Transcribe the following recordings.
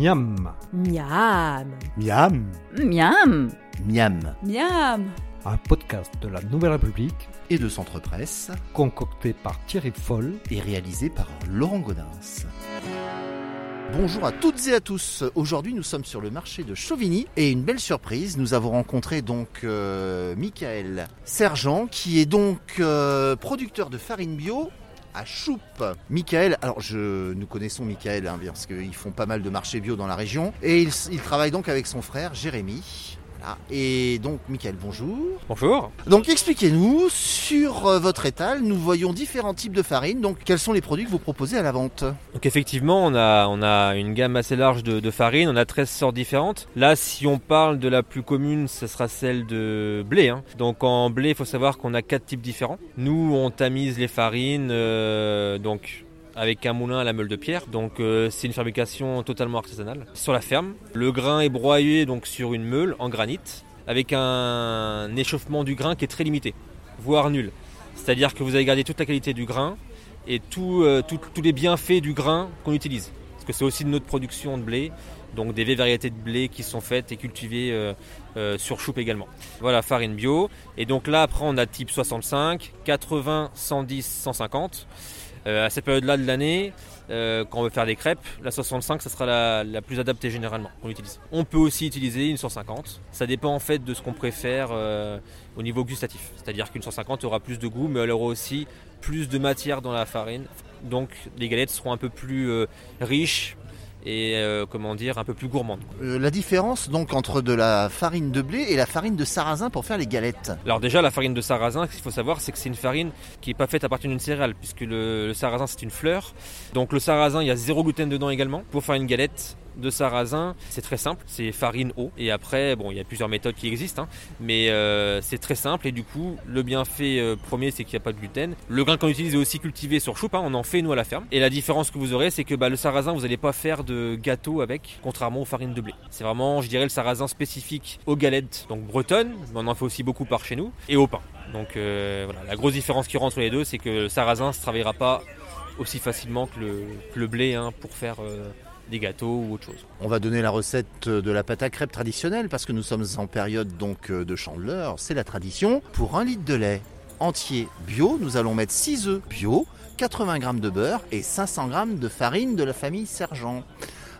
Miam. Miam. Miam. Miam. Miam. Miam. Un podcast de la Nouvelle République Et de Centre Presse concocté par Thierry Foll. et réalisé par Laurent Godin. Bonjour à toutes et à tous. Aujourd'hui, nous sommes sur le marché de Chauvigny et une belle surprise. Nous avons rencontré donc euh, Michael Sergent, qui est donc euh, producteur de farine bio à Choupe. Michael, alors je, nous connaissons Michael hein, parce qu'ils font pas mal de marchés bio dans la région et il, il travaille donc avec son frère Jérémy. Voilà. Et donc Michael, bonjour. Bonjour. Donc expliquez-nous, sur euh, votre étal, nous voyons différents types de farine. Donc quels sont les produits que vous proposez à la vente? Donc effectivement, on a, on a une gamme assez large de, de farines, on a 13 sortes différentes. Là, si on parle de la plus commune, ce sera celle de blé. hein. Donc en blé, il faut savoir qu'on a quatre types différents. Nous, on tamise les farines euh, donc avec un moulin à la meule de pierre. Donc euh, c'est une fabrication totalement artisanale sur la ferme. Le grain est broyé donc sur une meule en granit avec un échauffement du grain qui est très limité, voire nul. C'est-à-dire que vous allez garder toute la qualité du grain et euh, tous les bienfaits du grain qu'on utilise. Parce que c'est aussi de notre production de blé, donc des variétés de blé qui sont faites et cultivées euh, sur choupe également. Voilà, farine bio. Et donc là, après, on a type 65, 80, 110, 150. Euh, à cette période-là de l'année, euh, quand on veut faire des crêpes, la 65, ça sera la, plus adaptée généralement qu'on utilise. On peut aussi utiliser une 150. Ça dépend en fait de ce qu'on préfère euh, au niveau gustatif. C'est-à-dire qu'une 150 aura plus de goût, mais elle aura aussi plus de matière dans la farine. Donc les galettes seront un peu plus riches et euh, comment dire un peu plus gourmandes. Euh, La différence donc entre de la farine de blé et la farine de sarrasin pour faire les galettes. Alors déjà la farine de sarrasin, ce qu'il faut savoir c'est que c'est une farine qui n'est pas faite à partir d'une céréale puisque le, le sarrasin c'est une fleur. Donc le sarrasin il y a zéro gluten dedans également. Pour faire une galette de sarrasin. C'est très simple, c'est farine eau. Et après bon il y a plusieurs méthodes qui existent hein, mais euh, c'est très simple. Et du coup le bienfait euh, premier c'est qu'il n'y a pas de gluten. Le grain qu'on utilise est aussi cultivé sur choupe, hein, on en fait nous à la ferme. Et la différence que vous aurez c'est que bah, le sarrasin vous n'allez pas faire de gâteau avec contrairement aux farines de blé. C'est vraiment je dirais le sarrasin spécifique aux galettes donc bretonnes, mais on en fait aussi beaucoup par chez nous et au pain. Donc euh, voilà, la grosse différence qui rentre entre les deux, c'est que le sarrasin ne se travaillera pas aussi facilement que le, blé hein, pour faire des gâteaux ou autre chose. On va donner la recette de la pâte à crêpes traditionnelle parce que nous sommes en période donc euh, de chandeleur, c'est la tradition. Pour un litre de lait entier bio, nous allons mettre 6 œufs bio, 80 g de beurre et 500 g de farine de la famille Sergent.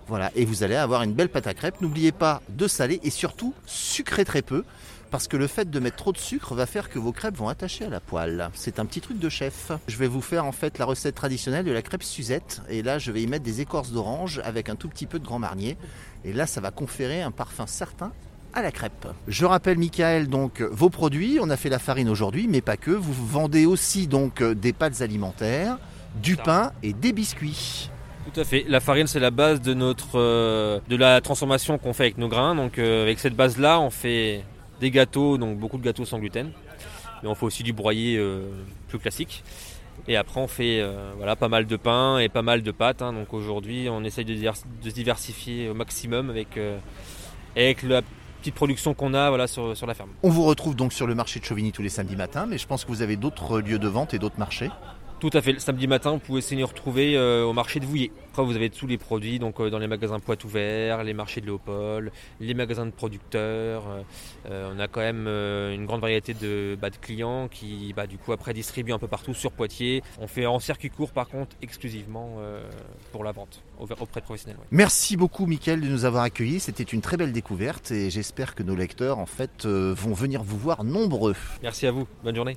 Voilà, et vous allez avoir une belle pâte à crêpes. N'oubliez pas de saler et surtout sucrer très peu parce que le fait de mettre trop de sucre va faire que vos crêpes vont attacher à la poêle. C'est un petit truc de chef. Je vais vous faire en fait la recette traditionnelle de la crêpe Suzette et là je vais y mettre des écorces d'orange avec un tout petit peu de grand marnier et là ça va conférer un parfum certain à la crêpe. Je rappelle Michael donc vos produits, on a fait la farine aujourd'hui mais pas que, vous vendez aussi donc des pâtes alimentaires, du pain et des biscuits. Tout à fait. La farine, c'est la base de notre euh, de la transformation qu'on fait avec nos grains. Donc, euh, avec cette base-là, on fait des gâteaux, donc beaucoup de gâteaux sans gluten. Mais on fait aussi du broyé euh, plus classique. Et après, on fait euh, voilà pas mal de pain et pas mal de pâtes. hein. Donc aujourd'hui, on essaye de, se diversifier au maximum avec euh, la petite production qu'on a sur, sur la ferme. On vous retrouve donc sur le marché de Chauvigny tous les samedis matins mais je pense que vous avez d'autres lieux de vente et d'autres marchés. Tout à fait. Le samedi matin, vous pouvez essayer de nous retrouver euh, au marché de Vouillé. Après, vous avez tous les produits donc euh, dans les magasins Poitou Vert, les marchés de Léopold, les magasins de producteurs. Euh, on a quand même une grande variété de, bah, de clients qui, bah, du coup, après distribuent un peu partout sur Poitiers. On fait en circuit court, par contre, exclusivement pour la vente au- auprès de professionnels. ouais. Merci beaucoup Mickaël de nous avoir accueillis, c'était une très belle découverte et j'espère que nos lecteurs en fait vont venir vous voir nombreux. Merci à vous. Bonne journée.